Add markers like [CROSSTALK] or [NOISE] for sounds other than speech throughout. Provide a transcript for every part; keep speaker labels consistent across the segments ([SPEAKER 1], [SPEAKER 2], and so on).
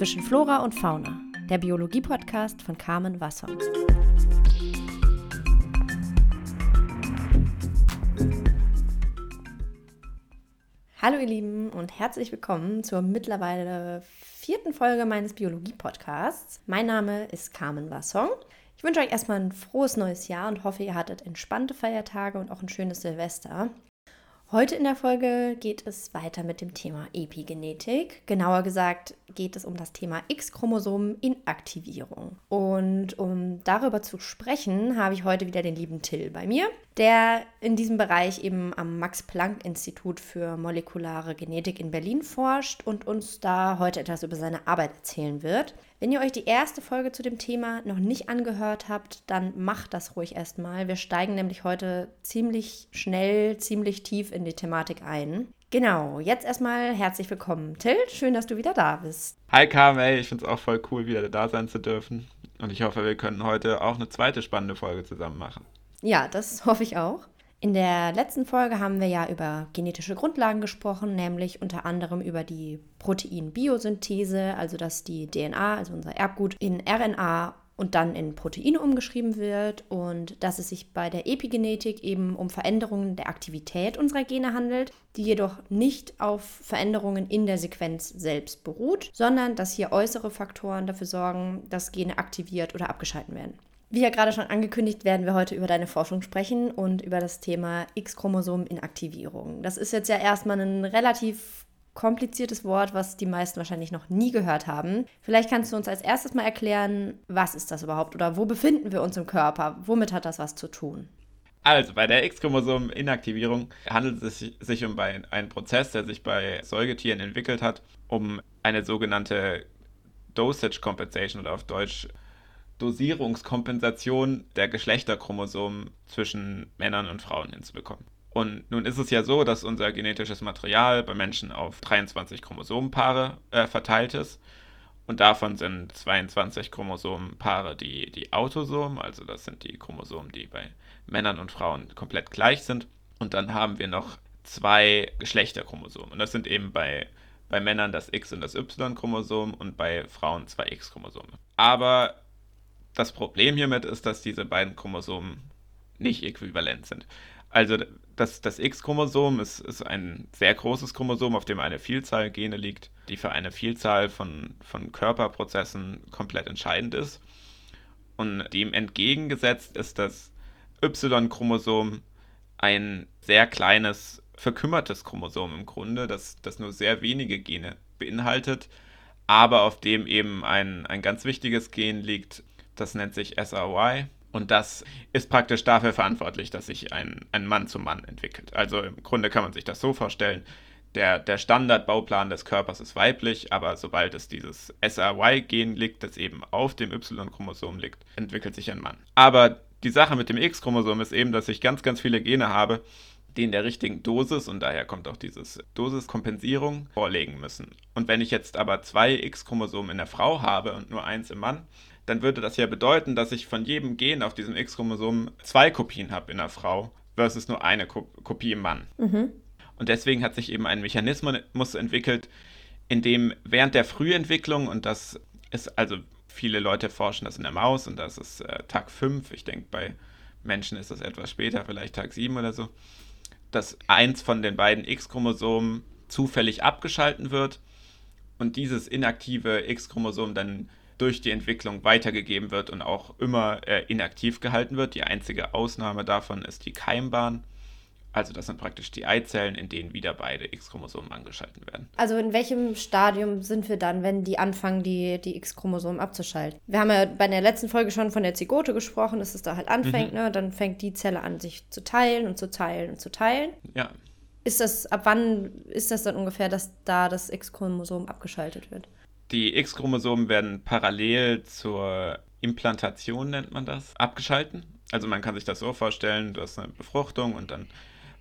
[SPEAKER 1] zwischen Flora und Fauna, der Biologie-Podcast von Carmen Wasser. Hallo ihr Lieben und herzlich willkommen zur mittlerweile vierten Folge meines Biologie-Podcasts. Mein Name ist Carmen Wassong. Ich wünsche euch erstmal ein frohes neues Jahr und hoffe, ihr hattet entspannte Feiertage und auch ein schönes Silvester. Heute in der Folge geht es weiter mit dem Thema Epigenetik. Genauer gesagt geht es um das Thema X-Chromosomen-Inaktivierung. Und um darüber zu sprechen, habe ich heute wieder den lieben Till bei mir, der in diesem Bereich eben am Max-Planck-Institut für molekulare Genetik in Berlin forscht und uns da heute etwas über seine Arbeit erzählen wird. Wenn ihr euch die erste Folge zu dem Thema noch nicht angehört habt, dann macht das ruhig erstmal. Wir steigen nämlich heute ziemlich schnell, ziemlich tief in die Thematik ein. Genau, jetzt erstmal herzlich willkommen, Till. Schön, dass du wieder da bist.
[SPEAKER 2] Hi Carmel, ich finde es auch voll cool, wieder da sein zu dürfen. Und ich hoffe, wir können heute auch eine zweite spannende Folge zusammen machen.
[SPEAKER 1] Ja, das [LAUGHS] hoffe ich auch. In der letzten Folge haben wir ja über genetische Grundlagen gesprochen, nämlich unter anderem über die Proteinbiosynthese, also dass die DNA, also unser Erbgut, in RNA und dann in Proteine umgeschrieben wird und dass es sich bei der Epigenetik eben um Veränderungen der Aktivität unserer Gene handelt, die jedoch nicht auf Veränderungen in der Sequenz selbst beruht, sondern dass hier äußere Faktoren dafür sorgen, dass Gene aktiviert oder abgeschalten werden. Wie ja gerade schon angekündigt, werden wir heute über deine Forschung sprechen und über das Thema X-Chromosom-Inaktivierung. Das ist jetzt ja erstmal ein relativ kompliziertes Wort, was die meisten wahrscheinlich noch nie gehört haben. Vielleicht kannst du uns als erstes mal erklären, was ist das überhaupt oder wo befinden wir uns im Körper? Womit hat das was zu tun?
[SPEAKER 2] Also bei der X-Chromosom-Inaktivierung handelt es sich um einen Prozess, der sich bei Säugetieren entwickelt hat, um eine sogenannte Dosage Compensation oder auf Deutsch Dosierungskompensation der Geschlechterchromosomen zwischen Männern und Frauen hinzubekommen. Und nun ist es ja so, dass unser genetisches Material bei Menschen auf 23 Chromosomenpaare äh, verteilt ist. Und davon sind 22 Chromosomenpaare die, die Autosomen, also das sind die Chromosomen, die bei Männern und Frauen komplett gleich sind. Und dann haben wir noch zwei Geschlechterchromosomen. Und das sind eben bei, bei Männern das X- und das Y-Chromosom und bei Frauen zwei X-Chromosome. Aber das Problem hiermit ist, dass diese beiden Chromosomen nicht äquivalent sind. Also das, das X-Chromosom ist, ist ein sehr großes Chromosom, auf dem eine Vielzahl Gene liegt, die für eine Vielzahl von, von Körperprozessen komplett entscheidend ist. Und dem entgegengesetzt ist das Y-Chromosom ein sehr kleines, verkümmertes Chromosom im Grunde, das, das nur sehr wenige Gene beinhaltet, aber auf dem eben ein, ein ganz wichtiges Gen liegt, das nennt sich SRY. Und das ist praktisch dafür verantwortlich, dass sich ein, ein Mann zum Mann entwickelt. Also im Grunde kann man sich das so vorstellen, der, der Standardbauplan des Körpers ist weiblich, aber sobald es dieses SRY-Gen liegt, das eben auf dem Y-Chromosom liegt, entwickelt sich ein Mann. Aber die Sache mit dem X-Chromosom ist eben, dass ich ganz, ganz viele Gene habe, die in der richtigen Dosis, und daher kommt auch dieses Dosiskompensierung, vorlegen müssen. Und wenn ich jetzt aber zwei X-Chromosomen in der Frau habe und nur eins im Mann, dann würde das ja bedeuten, dass ich von jedem Gen auf diesem X-Chromosom zwei Kopien habe in der Frau versus nur eine Ko Kopie im Mann. Mhm. Und deswegen hat sich eben ein Mechanismus entwickelt, in dem während der Frühentwicklung, und das ist also, viele Leute forschen das in der Maus und das ist äh, Tag 5, ich denke bei Menschen ist das etwas später, vielleicht Tag 7 oder so, dass eins von den beiden X-Chromosomen zufällig abgeschalten wird und dieses inaktive X-Chromosom dann durch die Entwicklung weitergegeben wird und auch immer äh, inaktiv gehalten wird. Die einzige Ausnahme davon ist die Keimbahn. Also das sind praktisch die Eizellen, in denen wieder beide X-Chromosomen angeschalten werden.
[SPEAKER 1] Also in welchem Stadium sind wir dann, wenn die anfangen, die, die X-Chromosomen abzuschalten? Wir haben ja bei der letzten Folge schon von der Zygote gesprochen, dass es da halt anfängt, mhm. ne? Dann fängt die Zelle an, sich zu teilen und zu teilen und zu teilen.
[SPEAKER 2] Ja.
[SPEAKER 1] Ist das, ab wann ist das dann ungefähr, dass da das X-Chromosom abgeschaltet wird?
[SPEAKER 2] Die X-Chromosomen werden parallel zur Implantation, nennt man das, abgeschalten. Also man kann sich das so vorstellen, du hast eine Befruchtung und dann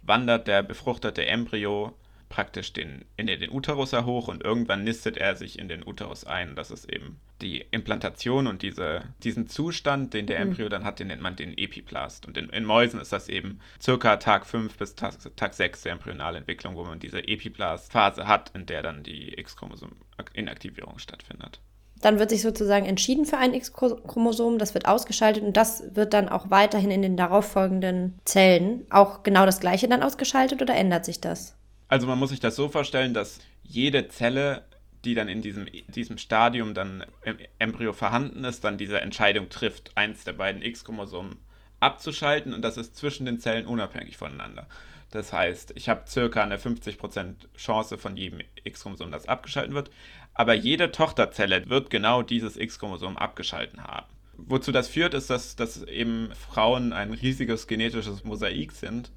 [SPEAKER 2] wandert der befruchtete Embryo praktisch den, in den Uterus hoch und irgendwann nistet er sich in den Uterus ein. Das ist eben die Implantation und diese, diesen Zustand, den der mhm. Embryo dann hat, den nennt man den Epiplast. Und in, in Mäusen ist das eben circa Tag 5 bis Tag, Tag 6 der Embryonalentwicklung, wo man diese Epiplast-Phase hat, in der dann die X-Chromosom-Inaktivierung stattfindet.
[SPEAKER 1] Dann wird sich sozusagen entschieden für ein X-Chromosom, das wird ausgeschaltet und das wird dann auch weiterhin in den darauffolgenden Zellen auch genau das gleiche dann ausgeschaltet oder ändert sich das?
[SPEAKER 2] Also man muss sich das so vorstellen, dass jede Zelle, die dann in diesem, diesem Stadium dann im Embryo vorhanden ist, dann diese Entscheidung trifft, eins der beiden X-Chromosomen abzuschalten und das ist zwischen den Zellen unabhängig voneinander. Das heißt, ich habe circa eine 50% Chance von jedem X-Chromosom, das abgeschaltet wird. Aber jede Tochterzelle wird genau dieses X-Chromosom abgeschalten haben. Wozu das führt, ist, dass, dass eben Frauen ein riesiges genetisches Mosaik sind,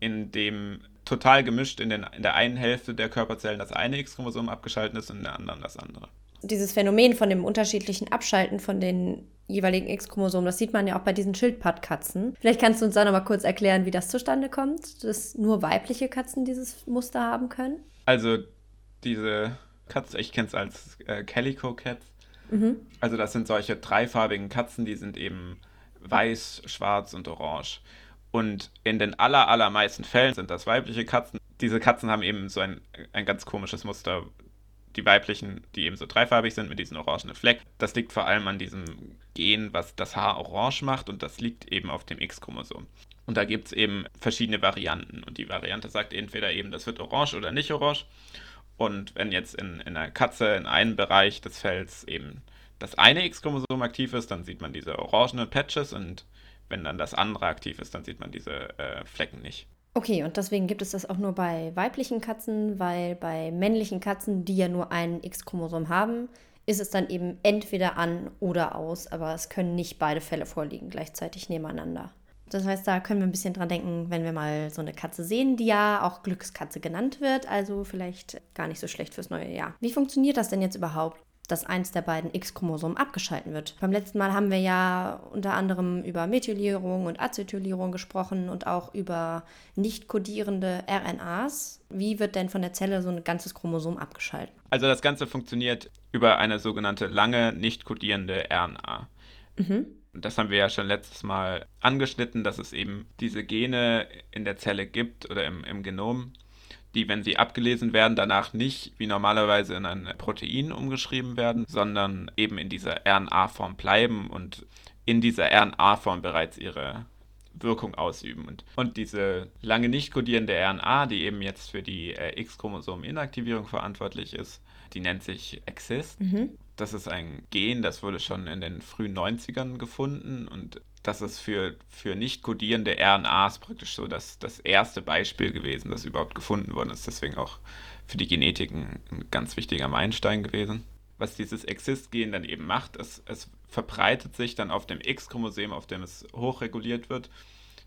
[SPEAKER 2] in dem total gemischt in, den, in der einen Hälfte der Körperzellen das eine X-Chromosom abgeschaltet ist und in der anderen das andere.
[SPEAKER 1] Dieses Phänomen von dem unterschiedlichen Abschalten von den jeweiligen X-Chromosomen, das sieht man ja auch bei diesen Schildpattkatzen. Vielleicht kannst du uns da nochmal kurz erklären, wie das zustande kommt, dass nur weibliche Katzen dieses Muster haben können?
[SPEAKER 2] Also diese Katze, ich kenne es als äh, Calico Cats. Mhm. Also das sind solche dreifarbigen Katzen, die sind eben weiß, schwarz und orange. Und in den aller, allermeisten Fällen sind das weibliche Katzen. Diese Katzen haben eben so ein, ein ganz komisches Muster. Die weiblichen, die eben so dreifarbig sind mit diesen orangenen Flecken. Das liegt vor allem an diesem Gen, was das Haar orange macht und das liegt eben auf dem X-Chromosom. Und da gibt es eben verschiedene Varianten. Und die Variante sagt entweder eben, das wird orange oder nicht orange. Und wenn jetzt in, in einer Katze in einem Bereich des Fells eben das eine X-Chromosom aktiv ist, dann sieht man diese orangenen Patches und wenn dann das andere aktiv ist, dann sieht man diese äh, Flecken nicht.
[SPEAKER 1] Okay, und deswegen gibt es das auch nur bei weiblichen Katzen, weil bei männlichen Katzen, die ja nur ein X-Chromosom haben, ist es dann eben entweder an oder aus, aber es können nicht beide Fälle vorliegen gleichzeitig nebeneinander. Das heißt, da können wir ein bisschen dran denken, wenn wir mal so eine Katze sehen, die ja auch Glückskatze genannt wird, also vielleicht gar nicht so schlecht fürs neue Jahr. Wie funktioniert das denn jetzt überhaupt? Dass eins der beiden X-Chromosomen abgeschalten wird. Beim letzten Mal haben wir ja unter anderem über Methylierung und Acetylierung gesprochen und auch über nicht kodierende RNAs. Wie wird denn von der Zelle so ein ganzes Chromosom abgeschaltet?
[SPEAKER 2] Also das Ganze funktioniert über eine sogenannte lange nicht kodierende RNA. Mhm das haben wir ja schon letztes Mal angeschnitten, dass es eben diese Gene in der Zelle gibt oder im, im Genom, die, wenn sie abgelesen werden, danach nicht wie normalerweise in ein Protein umgeschrieben werden, sondern eben in dieser RNA-Form bleiben und in dieser RNA-Form bereits ihre Wirkung ausüben. Und, und diese lange nicht kodierende RNA, die eben jetzt für die äh, X-Chromosom-Inaktivierung verantwortlich ist, die nennt sich Exist. Mhm. Das ist ein Gen, das wurde schon in den frühen 90ern gefunden und das ist für, für nicht kodierende RNAs praktisch so das, das erste Beispiel gewesen, das überhaupt gefunden worden ist. Deswegen auch für die Genetik ein, ein ganz wichtiger Meilenstein gewesen. Was dieses Exist-Gen dann eben macht, ist, es verbreitet sich dann auf dem X-Chromosom, auf dem es hochreguliert wird,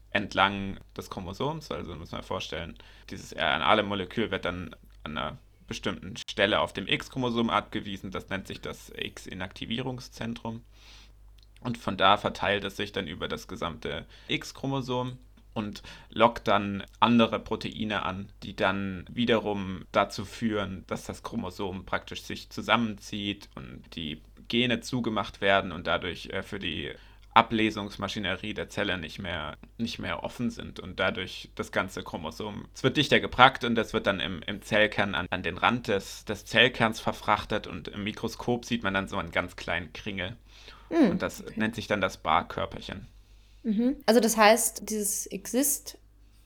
[SPEAKER 2] entlang des Chromosoms. Also muss man vorstellen, dieses RNA-Molekül wird dann an einer bestimmten Stelle auf dem X-Chromosom abgewiesen. Das nennt sich das X-Inaktivierungszentrum. Und von da verteilt es sich dann über das gesamte X-Chromosom und lockt dann andere Proteine an, die dann wiederum dazu führen, dass das Chromosom praktisch sich zusammenzieht und die Gene zugemacht werden und dadurch äh, für die Ablesungsmaschinerie der Zelle nicht mehr, nicht mehr offen sind und dadurch das ganze Chromosom. Es wird dichter geprackt und es wird dann im, im Zellkern an, an den Rand des, des Zellkerns verfrachtet und im Mikroskop sieht man dann so einen ganz kleinen Kringel. Mhm. Und das okay. nennt sich dann das Barkörperchen.
[SPEAKER 1] Mhm. Also das heißt, dieses Exist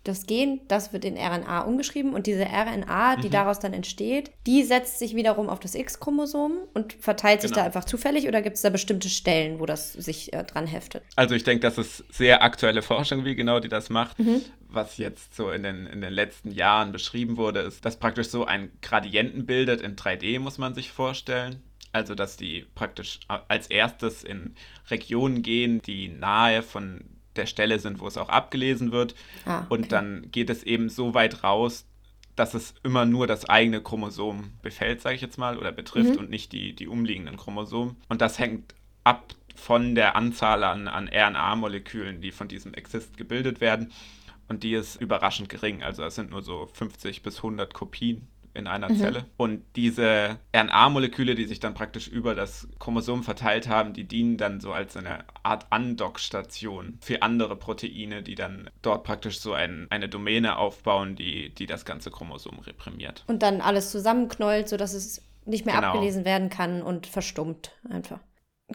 [SPEAKER 1] das Gen, das wird in RNA umgeschrieben und diese RNA, die mhm. daraus dann entsteht, die setzt sich wiederum auf das X-Chromosom und verteilt sich genau. da einfach zufällig oder gibt es da bestimmte Stellen, wo das sich äh, dran heftet?
[SPEAKER 2] Also ich denke, das ist sehr aktuelle Forschung, wie genau die das macht. Mhm. Was jetzt so in den, in den letzten Jahren beschrieben wurde, ist, dass praktisch so ein Gradienten bildet in 3D, muss man sich vorstellen. Also, dass die praktisch als erstes in Regionen gehen, die nahe von der Stelle sind, wo es auch abgelesen wird. Ah, okay. Und dann geht es eben so weit raus, dass es immer nur das eigene Chromosom befällt, sage ich jetzt mal, oder betrifft mhm. und nicht die, die umliegenden Chromosomen. Und das hängt ab von der Anzahl an, an RNA-Molekülen, die von diesem Exist gebildet werden. und die ist überraschend gering. Also es sind nur so 50 bis 100 Kopien in einer mhm. Zelle. Und diese RNA-Moleküle, die sich dann praktisch über das Chromosom verteilt haben, die dienen dann so als eine Art Andockstation für andere Proteine, die dann dort praktisch so ein, eine Domäne aufbauen, die, die das ganze Chromosom reprimiert.
[SPEAKER 1] Und dann alles zusammenknollt, sodass es nicht mehr genau. abgelesen werden kann und verstummt einfach.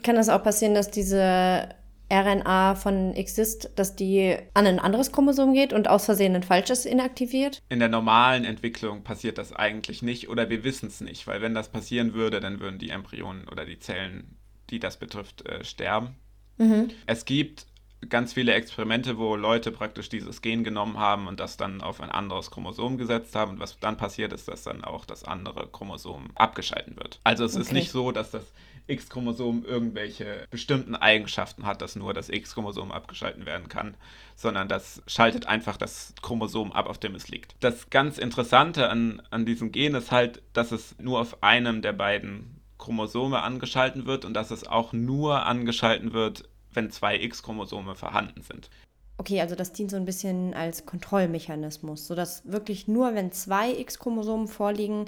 [SPEAKER 1] Kann das auch passieren, dass diese RNA von Exist, dass die an ein anderes Chromosom geht und aus Versehen ein falsches inaktiviert?
[SPEAKER 2] In der normalen Entwicklung passiert das eigentlich nicht oder wir wissen es nicht, weil wenn das passieren würde, dann würden die Embryonen oder die Zellen, die das betrifft, äh, sterben. Mhm. Es gibt ganz viele Experimente, wo Leute praktisch dieses Gen genommen haben und das dann auf ein anderes Chromosom gesetzt haben. Und was dann passiert ist, dass dann auch das andere Chromosom abgeschalten wird. Also es okay. ist nicht so, dass das X-Chromosom irgendwelche bestimmten Eigenschaften hat, dass nur das X-Chromosom abgeschalten werden kann, sondern das schaltet einfach das Chromosom ab, auf dem es liegt. Das ganz Interessante an, an diesem Gen ist halt, dass es nur auf einem der beiden Chromosome angeschalten wird und dass es auch nur angeschalten wird, wenn zwei X-Chromosome vorhanden sind.
[SPEAKER 1] Okay, also das dient so ein bisschen als Kontrollmechanismus, sodass wirklich nur, wenn zwei X-Chromosomen vorliegen,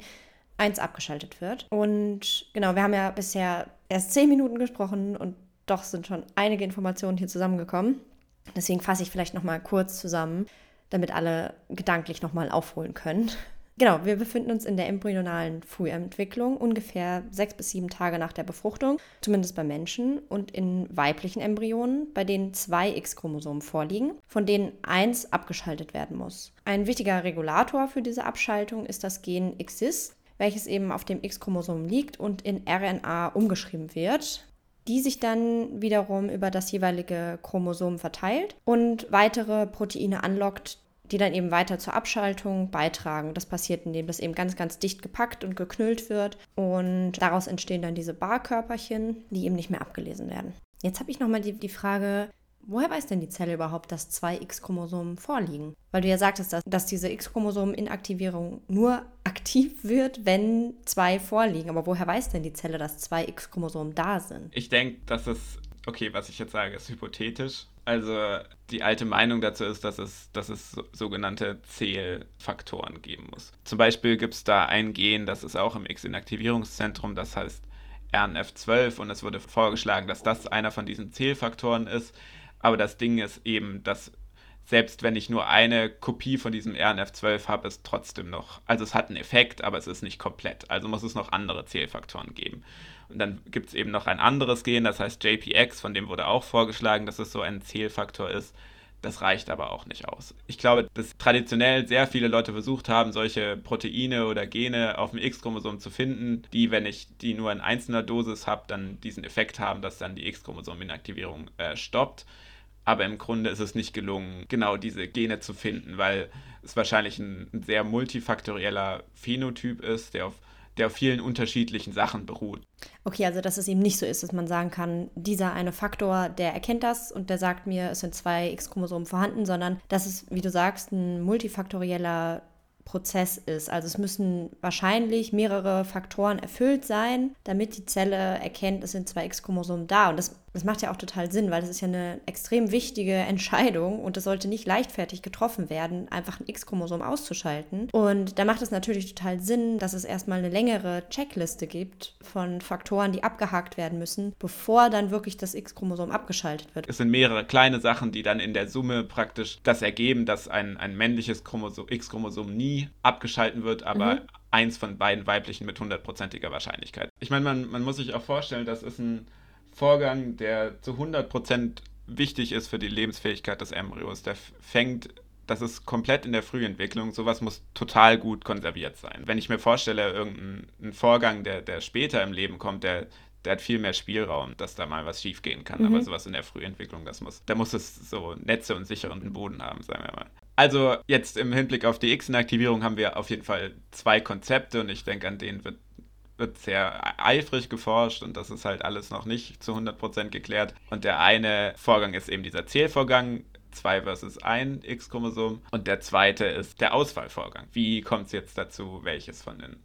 [SPEAKER 1] eins abgeschaltet wird. Und genau, wir haben ja bisher erst zehn Minuten gesprochen und doch sind schon einige Informationen hier zusammengekommen. Deswegen fasse ich vielleicht nochmal kurz zusammen, damit alle gedanklich nochmal aufholen können. [LAUGHS] Genau, wir befinden uns in der embryonalen Frühentwicklung, ungefähr sechs bis sieben Tage nach der Befruchtung, zumindest bei Menschen, und in weiblichen Embryonen, bei denen zwei X-Chromosomen vorliegen, von denen eins abgeschaltet werden muss. Ein wichtiger Regulator für diese Abschaltung ist das Gen XIS, welches eben auf dem X-Chromosom liegt und in RNA umgeschrieben wird, die sich dann wiederum über das jeweilige Chromosom verteilt und weitere Proteine anlockt, die dann eben weiter zur Abschaltung beitragen. Das passiert, indem das eben ganz, ganz dicht gepackt und geknüllt wird und daraus entstehen dann diese Barkörperchen, die eben nicht mehr abgelesen werden. Jetzt habe ich nochmal die, die Frage, Woher weiß denn die Zelle überhaupt, dass zwei X-Chromosomen vorliegen? Weil du ja sagtest, dass, dass diese X-Chromosomen-Inaktivierung nur [LAUGHS] aktiv wird, wenn zwei vorliegen. Aber woher weiß denn die Zelle, dass zwei X-Chromosomen da sind?
[SPEAKER 2] Ich denke, dass es, okay, was ich jetzt sage, ist hypothetisch. Also die alte Meinung dazu ist, dass es, dass es sogenannte Zählfaktoren geben muss. Zum Beispiel gibt es da ein Gen, das ist auch im X-Inaktivierungszentrum, das heißt RNF12 und es wurde vorgeschlagen, dass das einer von diesen Zählfaktoren ist. Aber das Ding ist eben, dass selbst wenn ich nur eine Kopie von diesem RNF12 habe, es trotzdem noch, also es hat einen Effekt, aber es ist nicht komplett. Also muss es noch andere Zählfaktoren geben. Und dann gibt es eben noch ein anderes Gen, das heißt JPX, von dem wurde auch vorgeschlagen, dass es so ein Zählfaktor ist. Das reicht aber auch nicht aus. Ich glaube, dass traditionell sehr viele Leute versucht haben, solche Proteine oder Gene auf dem X-Chromosom zu finden, die, wenn ich die nur in einzelner Dosis habe, dann diesen Effekt haben, dass dann die X-Chromosom-Inaktivierung äh, stoppt. Aber im Grunde ist es nicht gelungen, genau diese Gene zu finden, weil es wahrscheinlich ein, sehr multifaktorieller Phänotyp ist, der auf, der auf vielen unterschiedlichen Sachen beruht.
[SPEAKER 1] Okay, also dass es eben nicht so ist, dass man sagen kann, dieser eine Faktor, der erkennt das und der sagt mir, es sind zwei X-Chromosomen vorhanden, sondern dass es, wie du sagst, ein multifaktorieller Prozess ist. Also es müssen wahrscheinlich mehrere Faktoren erfüllt sein, damit die Zelle erkennt, es sind zwei X-Chromosomen da. Und das das macht ja auch total Sinn, weil das ist ja eine extrem wichtige Entscheidung und das sollte nicht leichtfertig getroffen werden, einfach ein X-Chromosom auszuschalten. Und da macht es natürlich total Sinn, dass es erstmal eine längere Checkliste gibt von Faktoren, die abgehakt werden müssen, bevor dann wirklich das X-Chromosom abgeschaltet wird.
[SPEAKER 2] Es sind mehrere kleine Sachen, die dann in der Summe praktisch das ergeben, dass ein, ein männliches X-Chromosom nie abgeschalten wird, aber mhm eins von beiden weiblichen mit hundertprozentiger Wahrscheinlichkeit. Ich meine, man, man muss sich auch vorstellen, das ist ein Vorgang, der zu 100% wichtig ist für die Lebensfähigkeit des Embryos. Der fängt, das ist komplett in der Frühentwicklung, sowas muss total gut konserviert sein. Wenn ich mir vorstelle, irgendein Vorgang, der, der später im Leben kommt, der, der hat viel mehr Spielraum, dass da mal was schiefgehen kann. Mhm. Aber sowas in der Frühentwicklung, das muss, da muss es so Netze und sicheren Boden haben, sagen wir mal. Also jetzt im Hinblick auf die X-Inaktivierung haben wir auf jeden Fall zwei Konzepte und ich denke, an denen wird wird sehr eifrig geforscht und das ist halt alles noch nicht zu 100% geklärt. Und der eine Vorgang ist eben dieser Zählvorgang, 2 versus 1 X-Chromosom. Und der zweite ist der Auswahlvorgang. Wie kommt es jetzt dazu, welches von den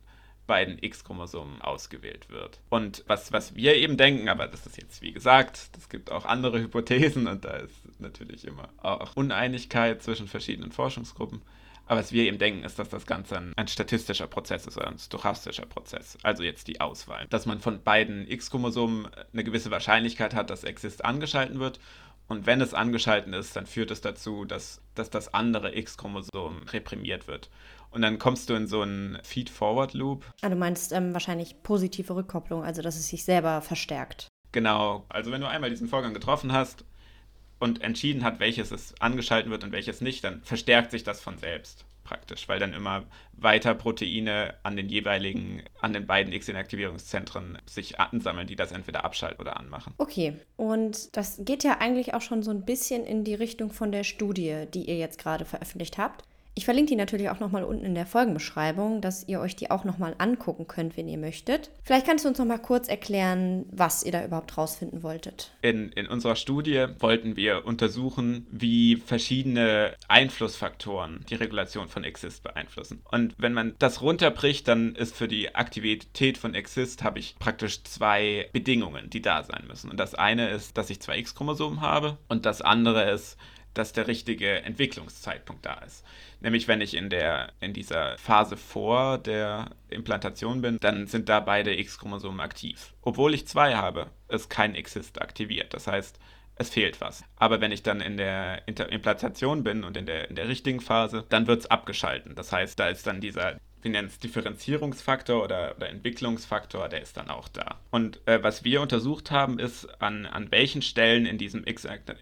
[SPEAKER 2] beiden X-Chromosomen ausgewählt wird. Und was, was wir eben denken, aber das ist jetzt wie gesagt, es gibt auch andere Hypothesen und da ist natürlich immer auch Uneinigkeit zwischen verschiedenen Forschungsgruppen. Aber was wir eben denken, ist, dass das Ganze ein, ein, statistischer Prozess ist oder ein stochastischer Prozess. Also jetzt die Auswahl. Dass man von beiden X-Chromosomen eine gewisse Wahrscheinlichkeit hat, dass Exist angeschalten wird und wenn es angeschaltet ist, dann führt es dazu, dass, dass das andere X-Chromosom reprimiert wird. Und dann kommst du in so einen Feed-Forward-Loop.
[SPEAKER 1] Ah, du meinst ähm, wahrscheinlich positive Rückkopplung, also dass es sich selber verstärkt.
[SPEAKER 2] Genau. Also wenn du einmal diesen Vorgang getroffen hast und entschieden hat, welches es angeschalten wird und welches nicht, dann verstärkt sich das von selbst praktisch, weil dann immer weiter Proteine an den jeweiligen, an den beiden X-Inaktivierungszentren sich ansammeln, die das entweder abschalten oder anmachen.
[SPEAKER 1] Okay, und das geht ja eigentlich auch schon so ein bisschen in die Richtung von der Studie, die ihr jetzt gerade veröffentlicht habt. Ich verlinke die natürlich auch nochmal unten in der Folgenbeschreibung, dass ihr euch die auch nochmal angucken könnt, wenn ihr möchtet. Vielleicht kannst du uns nochmal kurz erklären, was ihr da überhaupt rausfinden wolltet.
[SPEAKER 2] In, in unserer Studie wollten wir untersuchen, wie verschiedene Einflussfaktoren die Regulation von Exist beeinflussen. Und wenn man das runterbricht, dann ist für die Aktivität von Exist habe ich praktisch zwei Bedingungen, die da sein müssen. Und das eine ist, dass ich zwei X-Chromosomen habe und das andere ist, dass der richtige Entwicklungszeitpunkt da ist. Nämlich wenn ich in der in dieser Phase vor der Implantation bin, dann sind da beide X-Chromosomen aktiv. Obwohl ich zwei habe, ist kein Exist aktiviert. Das heißt, es fehlt was. Aber wenn ich dann in der Implantation bin und in der, in der richtigen Phase, dann wird es abgeschalten. Das heißt, da ist dann dieser wir nennen es Differenzierungsfaktor oder, oder, Entwicklungsfaktor, der ist dann auch da. Und äh, was wir untersucht haben, ist, an, an welchen Stellen in diesem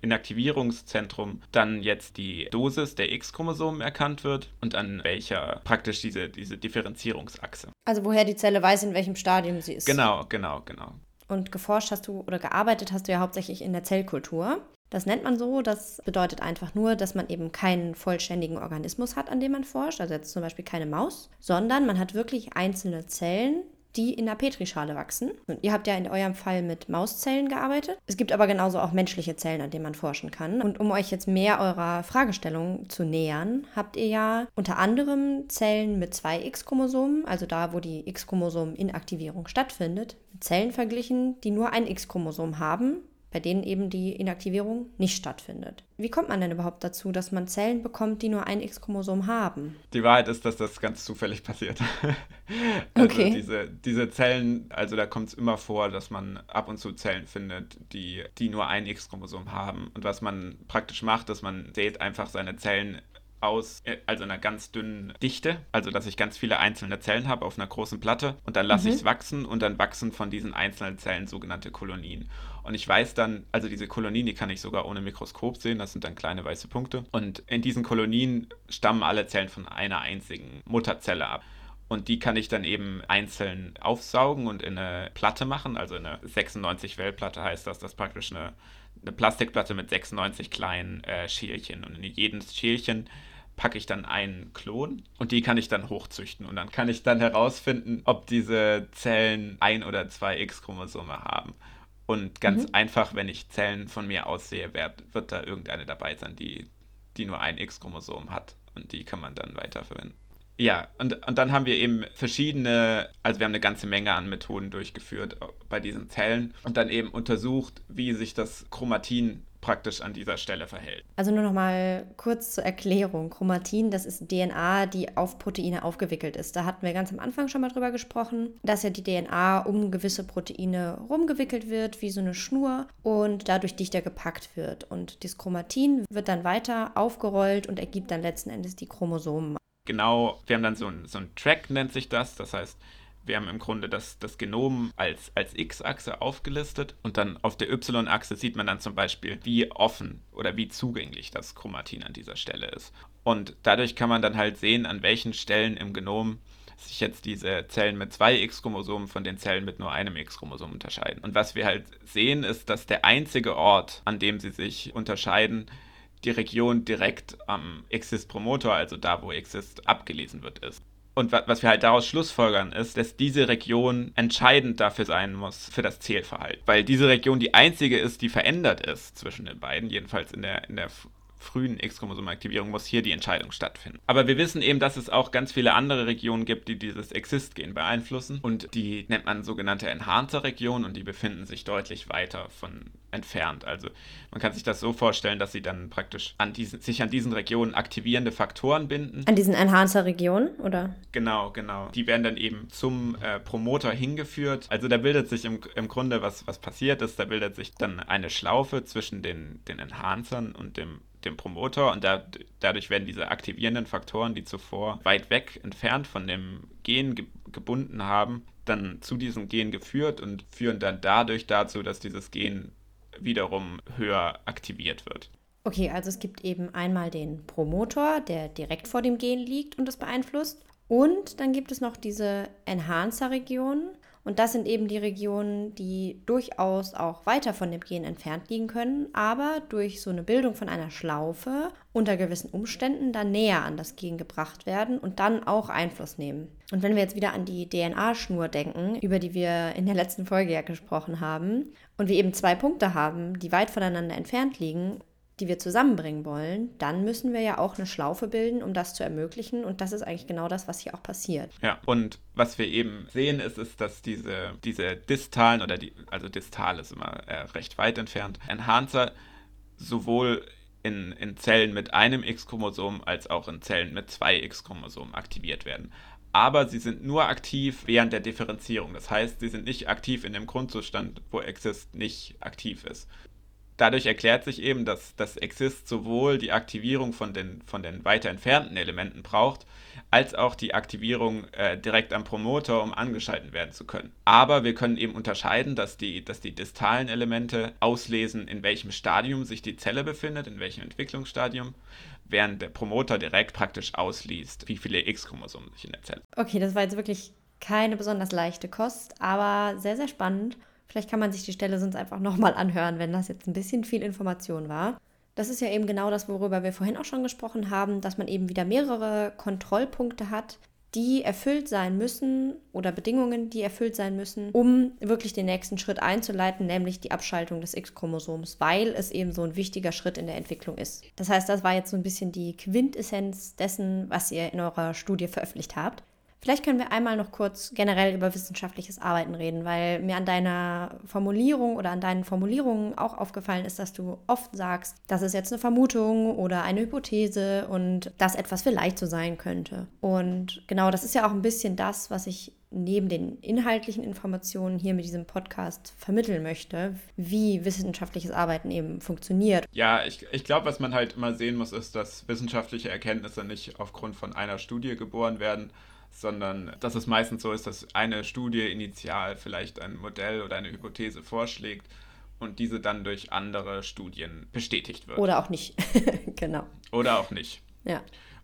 [SPEAKER 2] Inaktivierungszentrum dann jetzt die Dosis der X-Chromosomen erkannt wird und an welcher praktisch diese, diese Differenzierungsachse.
[SPEAKER 1] Also woher die Zelle weiß, in welchem Stadium sie ist.
[SPEAKER 2] Genau, genau, genau.
[SPEAKER 1] Und geforscht hast du oder gearbeitet hast du ja hauptsächlich in der Zellkultur. Das nennt man so. Das bedeutet einfach nur, dass man eben keinen vollständigen Organismus hat, an dem man forscht. Also jetzt zum Beispiel keine Maus, sondern man hat wirklich einzelne Zellen, die in der Petrischale wachsen. Und ihr habt ja in eurem Fall mit Mauszellen gearbeitet. Es gibt aber genauso auch menschliche Zellen, an denen man forschen kann. Und um euch jetzt mehr eurer Fragestellung zu nähern, habt ihr ja unter anderem Zellen mit zwei X-Chromosomen, also da, wo die X-Chromosom-Inaktivierung stattfindet, mit Zellen verglichen, die nur ein X-Chromosom haben bei denen eben die Inaktivierung nicht stattfindet. Wie kommt man denn überhaupt dazu, dass man Zellen bekommt, die nur ein X-Chromosom haben?
[SPEAKER 2] Die Wahrheit ist, dass das ganz zufällig passiert. [LAUGHS] also okay. diese, diese Zellen, also da kommt es immer vor, dass man ab und zu Zellen findet, die, die nur ein X-Chromosom haben. Und was man praktisch macht, ist, man sät einfach seine Zellen aus, äh, also einer ganz dünnen Dichte, also dass ich ganz viele einzelne Zellen habe auf einer großen Platte und dann lasse mhm. ich es wachsen und dann wachsen von diesen einzelnen Zellen sogenannte Kolonien. Und ich weiß dann, also diese Kolonien, die kann ich sogar ohne Mikroskop sehen, das sind dann kleine weiße Punkte. Und in diesen Kolonien stammen alle Zellen von einer einzigen Mutterzelle ab. Und die kann ich dann eben einzeln aufsaugen und in eine Platte machen, also in eine 96 Wellplatte heißt das, das ist praktisch eine, eine Plastikplatte mit 96 kleinen äh, Schälchen. Und in jedes Schälchen packe ich dann einen Klon und die kann ich dann hochzüchten und dann kann ich dann herausfinden, ob diese Zellen ein oder zwei X-Chromosome haben. Und ganz mhm. einfach, wenn ich Zellen von mir aussehe, wird, wird da irgendeine dabei sein, die, die nur ein X-Chromosom hat und die kann man dann weiterverwenden. Ja, und, und dann haben wir eben verschiedene, also wir haben eine ganze Menge an Methoden durchgeführt bei diesen Zellen und dann eben untersucht, wie sich das Chromatin praktisch an dieser Stelle verhält.
[SPEAKER 1] Also nur noch mal kurz zur Erklärung. Chromatin, das ist DNA, die auf Proteine aufgewickelt ist. Da hatten wir ganz am Anfang schon mal drüber gesprochen, dass ja die DNA um gewisse Proteine rumgewickelt wird, wie so eine Schnur und dadurch dichter gepackt wird. Und das Chromatin wird dann weiter aufgerollt und ergibt dann letzten Endes die Chromosomen.
[SPEAKER 2] Genau, wir haben dann so ein, so ein Track, nennt sich das. Das heißt, wir haben im Grunde das, das Genom als, als X-Achse aufgelistet und dann auf der Y-Achse sieht man dann zum Beispiel, wie offen oder wie zugänglich das Chromatin an dieser Stelle ist. Und dadurch kann man dann halt sehen, an welchen Stellen im Genom sich jetzt diese Zellen mit zwei X-Chromosomen von den Zellen mit nur einem X-Chromosom unterscheiden. Und was wir halt sehen, ist, dass der einzige Ort, an dem sie sich unterscheiden, die Region direkt am Exist-Promotor, also da, wo Exist abgelesen wird, ist. Und was wir halt daraus schlussfolgern, ist, dass diese Region entscheidend dafür sein muss, für das Zählverhalten. Weil diese Region die einzige ist, die verändert ist zwischen den beiden, jedenfalls in der, in der frühen X-Chromosomaktivierung muss hier die Entscheidung stattfinden. Aber wir wissen eben, dass es auch ganz viele andere Regionen gibt, die dieses Exist-Gen beeinflussen und die nennt man sogenannte Enhancer-Regionen und die befinden sich deutlich weiter von entfernt. Also man kann sich das so vorstellen, dass sie dann praktisch an diesen, sich an diesen Regionen aktivierende Faktoren binden.
[SPEAKER 1] An diesen Enhancer-Regionen, oder?
[SPEAKER 2] Genau, genau. Die werden dann eben zum äh, Promoter hingeführt. Also da bildet sich im, im Grunde, was, was passiert ist, da bildet sich dann eine Schlaufe zwischen den, den Enhancern und dem dem Promoter und da, dadurch werden diese aktivierenden Faktoren, die zuvor weit weg entfernt von dem Gen ge gebunden haben, dann zu diesem Gen geführt und führen dann dadurch dazu, dass dieses Gen wiederum höher aktiviert wird.
[SPEAKER 1] Okay, also es gibt eben einmal den Promotor, der direkt vor dem Gen liegt und das beeinflusst. Und dann gibt es noch diese Enhancer-Regionen. Und das sind eben die Regionen, die durchaus auch weiter von dem Gen entfernt liegen können, aber durch so eine Bildung von einer Schlaufe unter gewissen Umständen dann näher an das Gen gebracht werden und dann auch Einfluss nehmen. Und wenn wir jetzt wieder an die DNA-Schnur denken, über die wir in der letzten Folge ja gesprochen haben, und wir eben zwei Punkte haben, die weit voneinander entfernt liegen die wir zusammenbringen wollen, dann müssen wir ja auch eine Schlaufe bilden, um das zu ermöglichen. Und das ist eigentlich genau das, was hier auch passiert.
[SPEAKER 2] Ja, und was wir eben sehen, ist, ist dass diese, diese distalen oder die, also distal ist immer äh, recht weit entfernt, Enhancer sowohl in, in Zellen mit einem X-Chromosom als auch in Zellen mit zwei X-Chromosomen aktiviert werden aber sie sind nur aktiv während der Differenzierung. Das heißt, sie sind nicht aktiv in dem Grundzustand, wo Exist nicht aktiv ist dadurch erklärt sich eben, dass das Exist sowohl die Aktivierung von den, von den weiter entfernten Elementen braucht, als auch die Aktivierung äh, direkt am Promoter, um angeschalten werden zu können. Aber wir können eben unterscheiden, dass die, dass die distalen Elemente auslesen, in welchem Stadium sich die Zelle befindet, in welchem Entwicklungsstadium, während der Promoter direkt praktisch ausliest, wie viele X-Chromosomen sich in der Zelle.
[SPEAKER 1] Okay, das war jetzt wirklich keine besonders leichte Kost, aber sehr, sehr spannend. Vielleicht kann man sich die Stelle sonst einfach nochmal anhören, wenn das jetzt ein bisschen viel Information war. Das ist ja eben genau das, worüber wir vorhin auch schon gesprochen haben, dass man eben wieder mehrere Kontrollpunkte hat, die erfüllt sein müssen oder Bedingungen, die erfüllt sein müssen, um wirklich den nächsten Schritt einzuleiten, nämlich die Abschaltung des X-Chromosoms, weil es eben so ein wichtiger Schritt in der Entwicklung ist. Das heißt, das war jetzt so ein bisschen die Quintessenz dessen, was ihr in eurer Studie veröffentlicht habt. Vielleicht können wir einmal noch kurz generell über wissenschaftliches Arbeiten reden, weil mir an deiner Formulierung oder an deinen Formulierungen auch aufgefallen ist, dass du oft sagst, das ist jetzt eine Vermutung oder eine Hypothese und dass etwas vielleicht so sein könnte. Und genau, das ist ja auch ein bisschen das, was ich neben den inhaltlichen Informationen hier mit diesem Podcast vermitteln möchte, wie wissenschaftliches Arbeiten eben funktioniert.
[SPEAKER 2] Ja, ich, ich glaube, was man halt immer sehen muss, ist, dass wissenschaftliche Erkenntnisse nicht aufgrund von einer Studie geboren werden, sondern dass es meistens so ist, dass eine Studie initial vielleicht ein Modell oder eine Hypothese vorschlägt und diese dann durch andere Studien bestätigt wird.
[SPEAKER 1] Oder auch nicht. [LAUGHS] genau.
[SPEAKER 2] Oder auch nicht.
[SPEAKER 1] Ja.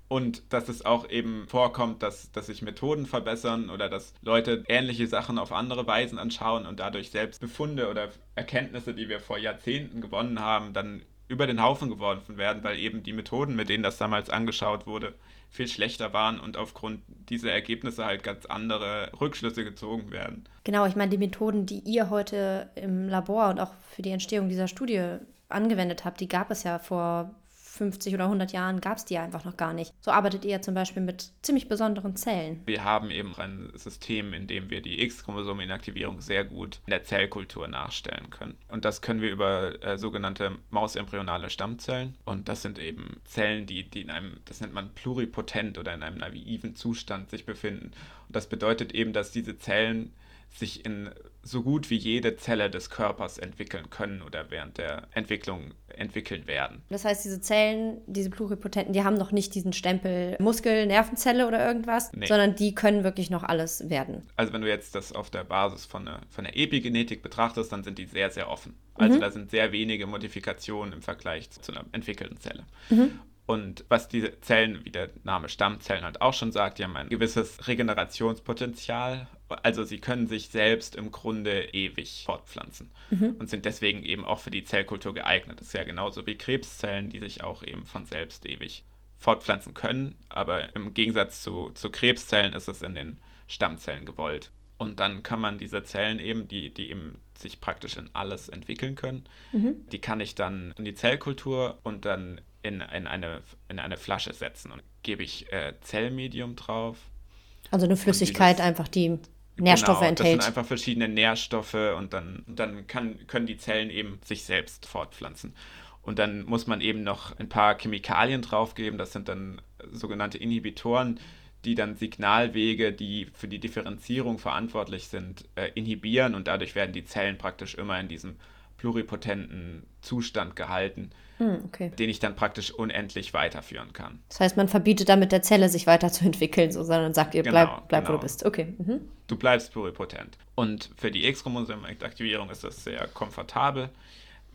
[SPEAKER 2] Und dass es auch eben vorkommt, dass, dass sich Methoden verbessern oder dass Leute ähnliche Sachen auf andere Weisen anschauen und dadurch selbst Befunde oder Erkenntnisse, die wir vor Jahrzehnten gewonnen haben, dann über den Haufen geworfen werden, weil eben die Methoden, mit denen das damals angeschaut wurde, viel schlechter waren und aufgrund dieser Ergebnisse halt ganz andere Rückschlüsse gezogen werden.
[SPEAKER 1] Genau, ich meine, die Methoden, die ihr heute im Labor und auch für die Entstehung dieser Studie angewendet habt, die gab es ja vor 50 oder 100 Jahren gab es die einfach noch gar nicht. So arbeitet ihr zum Beispiel mit ziemlich besonderen Zellen.
[SPEAKER 2] Wir haben eben ein System, in dem wir die X-Chromosom-Inaktivierung sehr gut in der Zellkultur nachstellen können. Und das können wir über äh, sogenannte mausembryonale Stammzellen. Und das sind eben Zellen, die, die in einem, das nennt man pluripotent oder in einem naiven Zustand sich befinden. Und das bedeutet eben, dass diese Zellen sich in so gut wie jede Zelle des Körpers entwickeln können oder während der Entwicklung entwickeln werden.
[SPEAKER 1] Das heißt, diese Zellen, diese Pluripotenten, die haben noch nicht diesen Stempel Muskel, Nervenzelle oder irgendwas, nee. sondern die können wirklich noch alles werden.
[SPEAKER 2] Also wenn du jetzt das auf der Basis von der, von der Epigenetik betrachtest, dann sind die sehr, sehr offen. Also mhm. da sind sehr wenige Modifikationen im Vergleich zu einer entwickelten Zelle. Mhm. Und was diese Zellen, wie der Name Stammzellen halt auch schon sagt, die haben ein gewisses Regenerationspotenzial. Also sie können sich selbst im Grunde ewig fortpflanzen mhm. und sind deswegen eben auch für die Zellkultur geeignet. Das ist ja genauso wie Krebszellen, die sich auch eben von selbst ewig fortpflanzen können. Aber im Gegensatz zu, zu Krebszellen ist es in den Stammzellen gewollt. Und dann kann man diese Zellen eben, die, die eben sich praktisch in alles entwickeln können, mhm. die kann ich dann in die Zellkultur und dann in, in, eine, in eine Flasche setzen und gebe ich äh, Zellmedium drauf.
[SPEAKER 1] Also eine Flüssigkeit dieses, einfach, die Nährstoffe genau, enthält.
[SPEAKER 2] Das sind einfach verschiedene Nährstoffe und dann, dann kann, können die Zellen eben sich selbst fortpflanzen. Und dann muss man eben noch ein paar Chemikalien draufgeben. Das sind dann sogenannte Inhibitoren, die dann Signalwege, die für die Differenzierung verantwortlich sind, äh, inhibieren und dadurch werden die Zellen praktisch immer in diesem pluripotenten Zustand gehalten, hm, okay. den ich dann praktisch unendlich weiterführen kann.
[SPEAKER 1] Das heißt, man verbietet damit der Zelle, sich weiterzuentwickeln, so, sondern sagt ihr, genau, bleib, bleib genau. wo du bist. Okay. Mhm.
[SPEAKER 2] Du bleibst pluripotent. Und für die X-Chromosom-Aktivierung ist das sehr komfortabel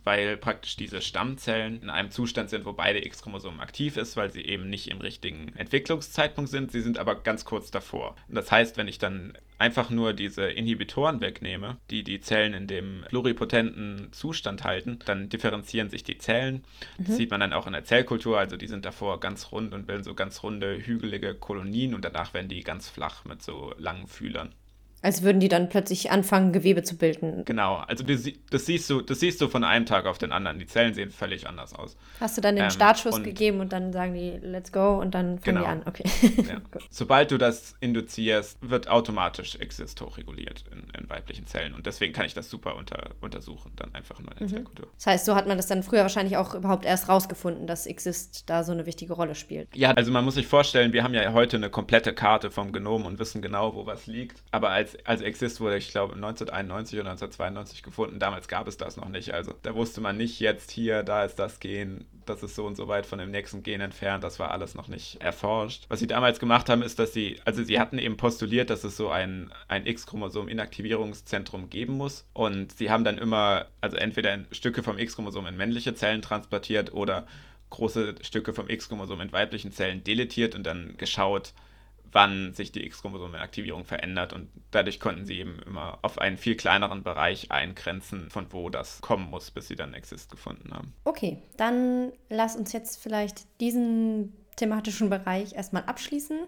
[SPEAKER 2] weil praktisch diese Stammzellen in einem Zustand sind, wo beide X-Chromosomen aktiv ist, weil sie eben nicht im richtigen Entwicklungszeitpunkt sind. Sie sind aber ganz kurz davor. Und das heißt, wenn ich dann einfach nur diese Inhibitoren wegnehme, die die Zellen in dem pluripotenten Zustand halten, dann differenzieren sich die Zellen. Das mhm. sieht man dann auch in der Zellkultur. Also die sind davor ganz rund und bilden so ganz runde, hügelige Kolonien und danach werden die ganz flach mit so langen Fühlern.
[SPEAKER 1] Als würden die dann plötzlich anfangen, Gewebe zu bilden.
[SPEAKER 2] Genau, also das, das, siehst du, das siehst du von einem Tag auf den anderen. Die Zellen sehen völlig anders aus.
[SPEAKER 1] Hast du dann den ähm, Startschuss und gegeben und dann sagen die, let's go und dann fangen genau. die an. Okay.
[SPEAKER 2] Ja. [LAUGHS] Sobald du das induzierst, wird automatisch Exist hochreguliert in, in, weiblichen Zellen. Und deswegen kann ich das super unter, untersuchen, dann einfach nur in der mhm. Zellkultur.
[SPEAKER 1] Das heißt, so hat man das dann früher wahrscheinlich auch überhaupt erst rausgefunden, dass Exist da so eine wichtige Rolle spielt.
[SPEAKER 2] Ja, also man muss sich vorstellen, wir haben ja heute eine komplette Karte vom Genom und wissen genau, wo was liegt. Aber als als, also Exist wurde, ich glaube, 1991 oder 1992 gefunden. Damals gab es das noch nicht. Also da wusste man nicht jetzt hier, da ist das Gen, das ist so und so weit von dem nächsten Gen entfernt. Das war alles noch nicht erforscht. Was sie damals gemacht haben, ist, dass sie, also sie hatten eben postuliert, dass es so ein, ein X-Chromosom-Inaktivierungszentrum geben muss. Und sie haben dann immer, also entweder Stücke vom X-Chromosom in männliche Zellen transportiert oder große Stücke vom X-Chromosom in weiblichen Zellen deletiert und dann geschaut, wann sich die X-Chromosomenaktivierung verändert und dadurch konnten sie eben immer auf einen viel kleineren Bereich eingrenzen, von wo das kommen muss, bis sie dann Exist gefunden haben.
[SPEAKER 1] Okay, dann lass uns jetzt vielleicht diesen thematischen Bereich erstmal abschließen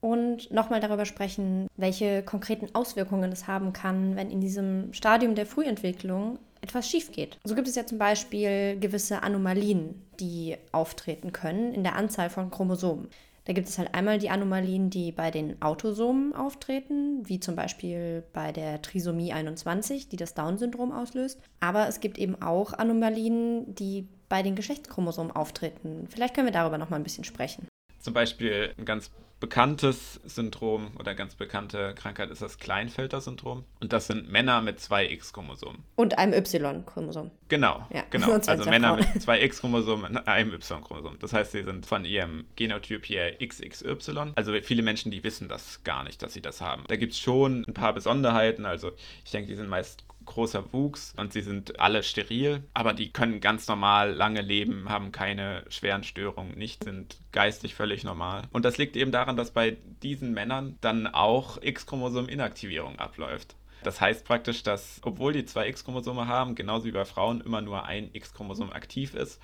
[SPEAKER 1] und nochmal darüber sprechen, welche konkreten Auswirkungen es haben kann, wenn in diesem Stadium der Frühentwicklung etwas schief geht. So gibt es ja zum Beispiel gewisse Anomalien, die auftreten können in der Anzahl von Chromosomen. Da gibt es halt einmal die Anomalien, die bei den Autosomen auftreten, wie zum Beispiel bei der Trisomie 21, die das Down-Syndrom auslöst. Aber es gibt eben auch Anomalien, die bei den Geschlechtschromosomen auftreten. Vielleicht können wir darüber noch mal ein bisschen sprechen.
[SPEAKER 2] Zum Beispiel ein ganz bekanntes Syndrom oder ganz bekannte Krankheit ist das Kleinfelter-Syndrom. Und das sind Männer mit zwei X-Chromosomen.
[SPEAKER 1] Und einem Y-Chromosom.
[SPEAKER 2] Genau, ja. genau. [LAUGHS] Also Männer mit zwei X-Chromosomen und einem Y-Chromosom. Das heißt, sie sind von ihrem Genotyp hier XXY. Also viele Menschen, die wissen das gar nicht, dass sie das haben. Da gibt es schon ein paar Besonderheiten. Also ich denke, die sind meist großer Wuchs und sie sind alle steril, aber die können ganz normal lange leben, haben keine schweren Störungen, nicht sind geistig völlig normal. Und das liegt eben daran, dass bei diesen Männern dann auch X-Chromosom-Inaktivierung abläuft. Das heißt praktisch, dass, obwohl die zwei X-Chromosome haben, genauso wie bei Frauen immer nur ein X-Chromosom aktiv ist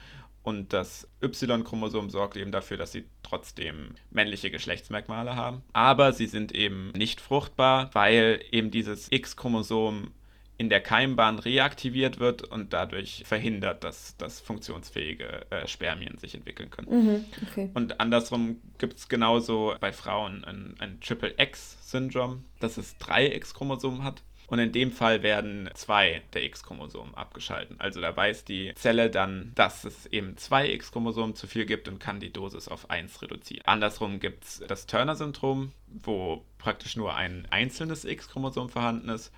[SPEAKER 2] und das Y-Chromosom sorgt eben dafür, dass sie trotzdem männliche Geschlechtsmerkmale haben. Aber sie sind eben nicht fruchtbar, weil eben dieses X-Chromosom in der Keimbahn reaktiviert wird und dadurch verhindert, dass, dass funktionsfähige äh, Spermien sich entwickeln können. Mhm, okay. Und andersrum gibt es genauso bei Frauen ein, ein Triple-X-Syndrom, dass es drei X-Chromosomen hat. Und in dem Fall werden zwei der X-Chromosomen abgeschalten. Also da weiß die Zelle dann, dass es eben zwei X-Chromosomen zu viel gibt und kann die Dosis auf eins reduzieren. Andersrum gibt es das Turner-Syndrom, wo praktisch nur ein einzelnes X-Chromosom vorhanden ist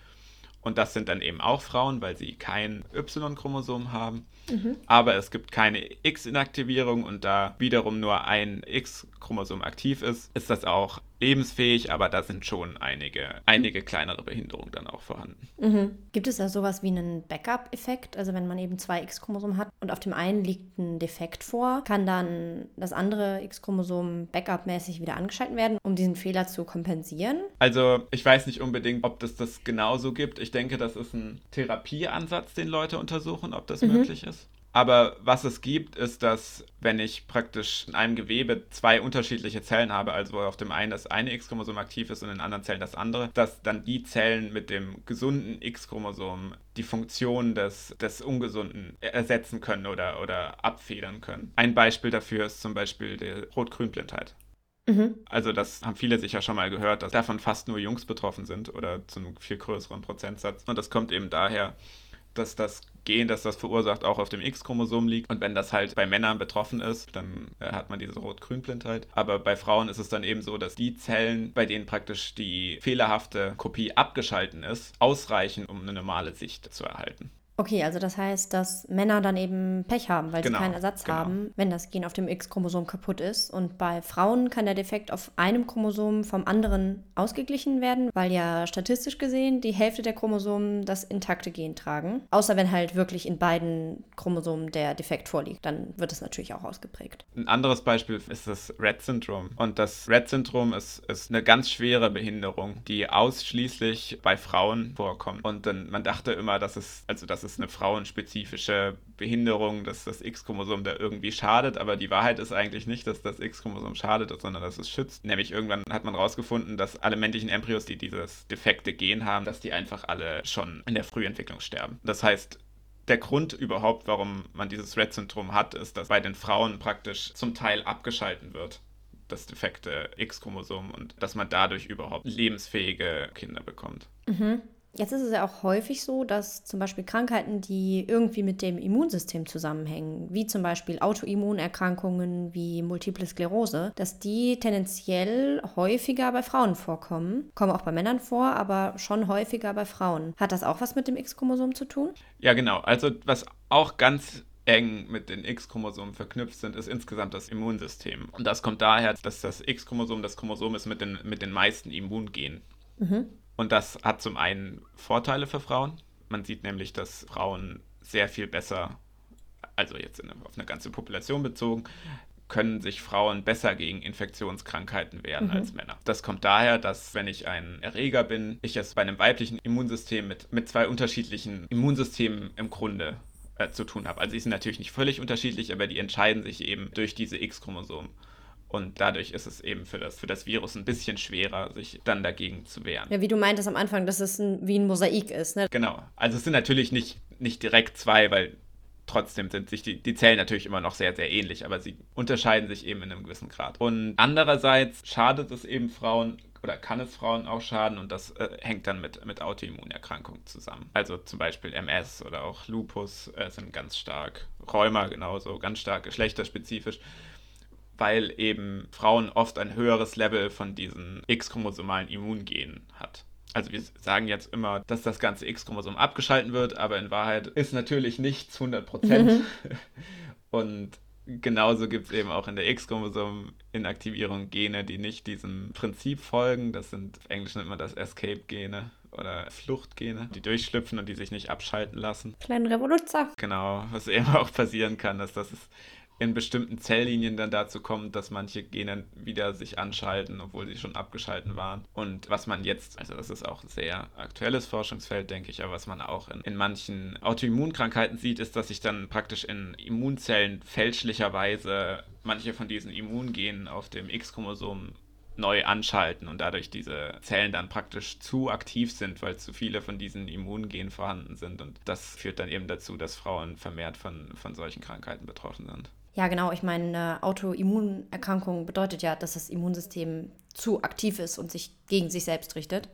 [SPEAKER 2] und das sind dann eben auch Frauen, weil sie kein Y-Chromosom haben. Mhm. Aber es gibt keine X-Inaktivierung und da wiederum nur ein X-Chromosom aktiv ist, ist das auch lebensfähig, aber da sind schon einige, einige kleinere Behinderungen dann auch vorhanden.
[SPEAKER 1] Mhm. Gibt es da sowas wie einen Backup-Effekt? Also wenn man eben zwei X-Chromosomen hat und auf dem einen liegt ein Defekt vor, kann dann das andere X-Chromosom Backup-mäßig wieder angeschaltet werden, um diesen Fehler zu kompensieren?
[SPEAKER 2] Also ich weiß nicht unbedingt, ob das das genauso gibt. Ich denke, das ist ein Therapieansatz, den Leute untersuchen, ob das mhm. möglich ist. Aber was es gibt, ist, dass wenn ich praktisch in einem Gewebe zwei unterschiedliche Zellen habe, also auf dem einen das eine X-Chromosom aktiv ist und in anderen Zellen das andere, dass dann die Zellen mit dem gesunden X-Chromosom die Funktion des, des Ungesunden ersetzen können oder, oder abfedern können. Ein Beispiel dafür ist zum Beispiel die Rot-Grün-Blindheit. Mhm. Also das haben viele sicher schon mal gehört, dass davon fast nur Jungs betroffen sind oder zu einem viel größeren Prozentsatz. Und das kommt eben daher, dass das Gen, das das verursacht, auch auf dem X-Chromosom liegt. Und wenn das halt bei Männern betroffen ist, dann äh, hat man diese Rot-Grün-Blindheit. Aber bei Frauen ist es dann eben so, dass die Zellen, bei denen praktisch die fehlerhafte Kopie abgeschalten ist, ausreichen, um eine normale Sicht zu erhalten.
[SPEAKER 1] Okay, also das heißt, dass Männer dann eben Pech haben, weil genau, sie keinen Ersatz genau. haben, wenn das Gen auf dem X-Chromosom kaputt ist. Und bei Frauen kann der Defekt auf einem Chromosom vom anderen ausgeglichen werden, weil ja statistisch gesehen die Hälfte der Chromosomen das intakte Gen tragen. Außer wenn halt wirklich in beiden Chromosomen der Defekt vorliegt, dann wird es natürlich auch ausgeprägt.
[SPEAKER 2] Ein anderes Beispiel ist das Rett-Syndrom. Und das Rett-Syndrom ist, ist eine ganz schwere Behinderung, die ausschließlich bei Frauen vorkommt. Und dann, man dachte immer, dass es, also dass es ist eine frauenspezifische Behinderung, dass das X-Chromosom da irgendwie schadet, aber die Wahrheit ist eigentlich nicht, dass das X-Chromosom schadet, sondern dass es schützt. Nämlich irgendwann hat man herausgefunden, dass alle männlichen Embryos, die dieses defekte Gen haben, dass die einfach alle schon in der Frühentwicklung sterben. Das heißt, der Grund überhaupt, warum man dieses Rett-Syndrom hat, ist, dass bei den Frauen praktisch zum Teil abgeschalten wird das defekte X-Chromosom und dass man dadurch überhaupt lebensfähige Kinder bekommt.
[SPEAKER 1] Mhm. Jetzt ist es ja auch häufig so, dass zum Beispiel Krankheiten, die irgendwie mit dem Immunsystem zusammenhängen, wie zum Beispiel Autoimmunerkrankungen wie Multiple Sklerose, dass die tendenziell häufiger bei Frauen vorkommen. Kommen auch bei Männern vor, aber schon häufiger bei Frauen. Hat das auch was mit dem X-Chromosom zu tun?
[SPEAKER 2] Ja, genau. Also was auch ganz eng mit den X-Chromosomen verknüpft sind, ist insgesamt das Immunsystem. Und das kommt daher, dass das X-Chromosom das Chromosom ist mit den, mit den meisten Immungenen. Mhm. Und das hat zum einen Vorteile für Frauen. Man sieht nämlich, dass Frauen sehr viel besser, also jetzt eine, auf eine ganze Population bezogen, können sich Frauen besser gegen Infektionskrankheiten wehren mhm. als Männer. Das kommt daher, dass wenn ich ein Erreger bin, ich es bei einem weiblichen Immunsystem mit, mit zwei unterschiedlichen Immunsystemen im Grunde äh, zu tun habe. Also sie sind natürlich nicht völlig unterschiedlich, aber die entscheiden sich eben durch diese X-Chromosomen. Und dadurch ist es eben für das, für das Virus ein bisschen schwerer, sich dann dagegen zu wehren.
[SPEAKER 1] Ja, wie du meintest am Anfang, dass es ein, wie ein Mosaik ist, ne?
[SPEAKER 2] Genau. Also es sind natürlich nicht, nicht direkt zwei, weil trotzdem sind sich die, die Zellen natürlich immer noch sehr, sehr ähnlich, aber sie unterscheiden sich eben in einem gewissen Grad. Und andererseits schadet es eben Frauen oder kann es Frauen auch schaden und das äh, hängt dann mit, mit Autoimmunerkrankungen zusammen. Also zum Beispiel MS oder auch Lupus äh, sind ganz stark, Rheuma genauso, ganz stark geschlechterspezifisch weil eben Frauen oft ein höheres Level von diesen X-chromosomalen Immungenen hat. Also wir sagen jetzt immer, dass das ganze X-Chromosom abgeschalten wird, aber in Wahrheit ist natürlich nichts 100% Mhm. [LAUGHS] Und genauso gibt es eben auch in der X-Chromosom-Inaktivierung Gene, die nicht diesem Prinzip folgen. Das sind, im Englischen nennt man das Escape-Gene oder Fluchtgene, die durchschlüpfen und die sich nicht abschalten lassen.
[SPEAKER 1] Kleinen Revoluzer.
[SPEAKER 2] Genau, was eben auch passieren kann, ist, dass es in bestimmten Zelllinien dann dazu kommt, dass manche Gene wieder sich anschalten, obwohl sie schon abgeschalten waren. Und was man jetzt, also das ist auch ein sehr aktuelles Forschungsfeld, denke ich, aber was man auch in, in manchen Autoimmunkrankheiten sieht, ist, dass sich dann praktisch in Immunzellen fälschlicherweise manche von diesen Immungenen auf dem X-Chromosom neu anschalten und dadurch diese Zellen dann praktisch zu aktiv sind, weil zu viele von diesen Immungenen vorhanden sind. Und das führt dann eben dazu, dass Frauen vermehrt von, von solchen Krankheiten betroffen sind.
[SPEAKER 1] Ja, genau. Ich meine, eine Autoimmunerkrankung bedeutet ja, dass das Immunsystem zu aktiv ist und sich gegen sich selbst richtet.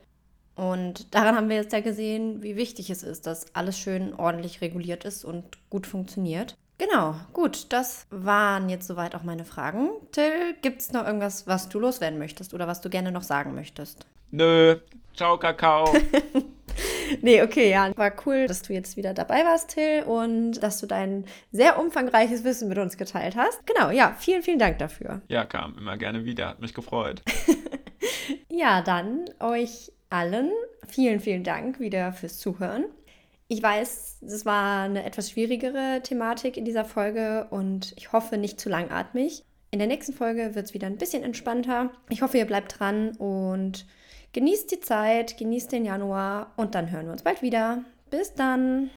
[SPEAKER 1] Und daran haben wir jetzt ja gesehen, wie wichtig es ist, dass alles schön ordentlich reguliert ist und gut funktioniert. Genau, gut, das waren jetzt soweit auch meine Fragen. Till, gibt es noch irgendwas, was du loswerden möchtest oder was du gerne noch sagen möchtest?
[SPEAKER 2] Nö, ciao Kakao. [LAUGHS] [LAUGHS]
[SPEAKER 1] nee, okay, ja. War cool, dass du jetzt wieder dabei warst, Till, und dass du dein sehr umfangreiches Wissen mit uns geteilt hast. Genau, ja, vielen, vielen Dank dafür.
[SPEAKER 2] Ja, kam immer gerne wieder. Hat mich gefreut. [LAUGHS]
[SPEAKER 1] ja, dann euch allen vielen, vielen Dank wieder fürs Zuhören. Ich weiß, es war eine etwas schwierigere Thematik in dieser Folge und ich hoffe nicht zu langatmig. In der nächsten Folge wird es wieder ein bisschen entspannter. Ich hoffe, ihr bleibt dran und Genießt die Zeit, genießt den Januar und dann hören wir uns bald wieder. Bis dann!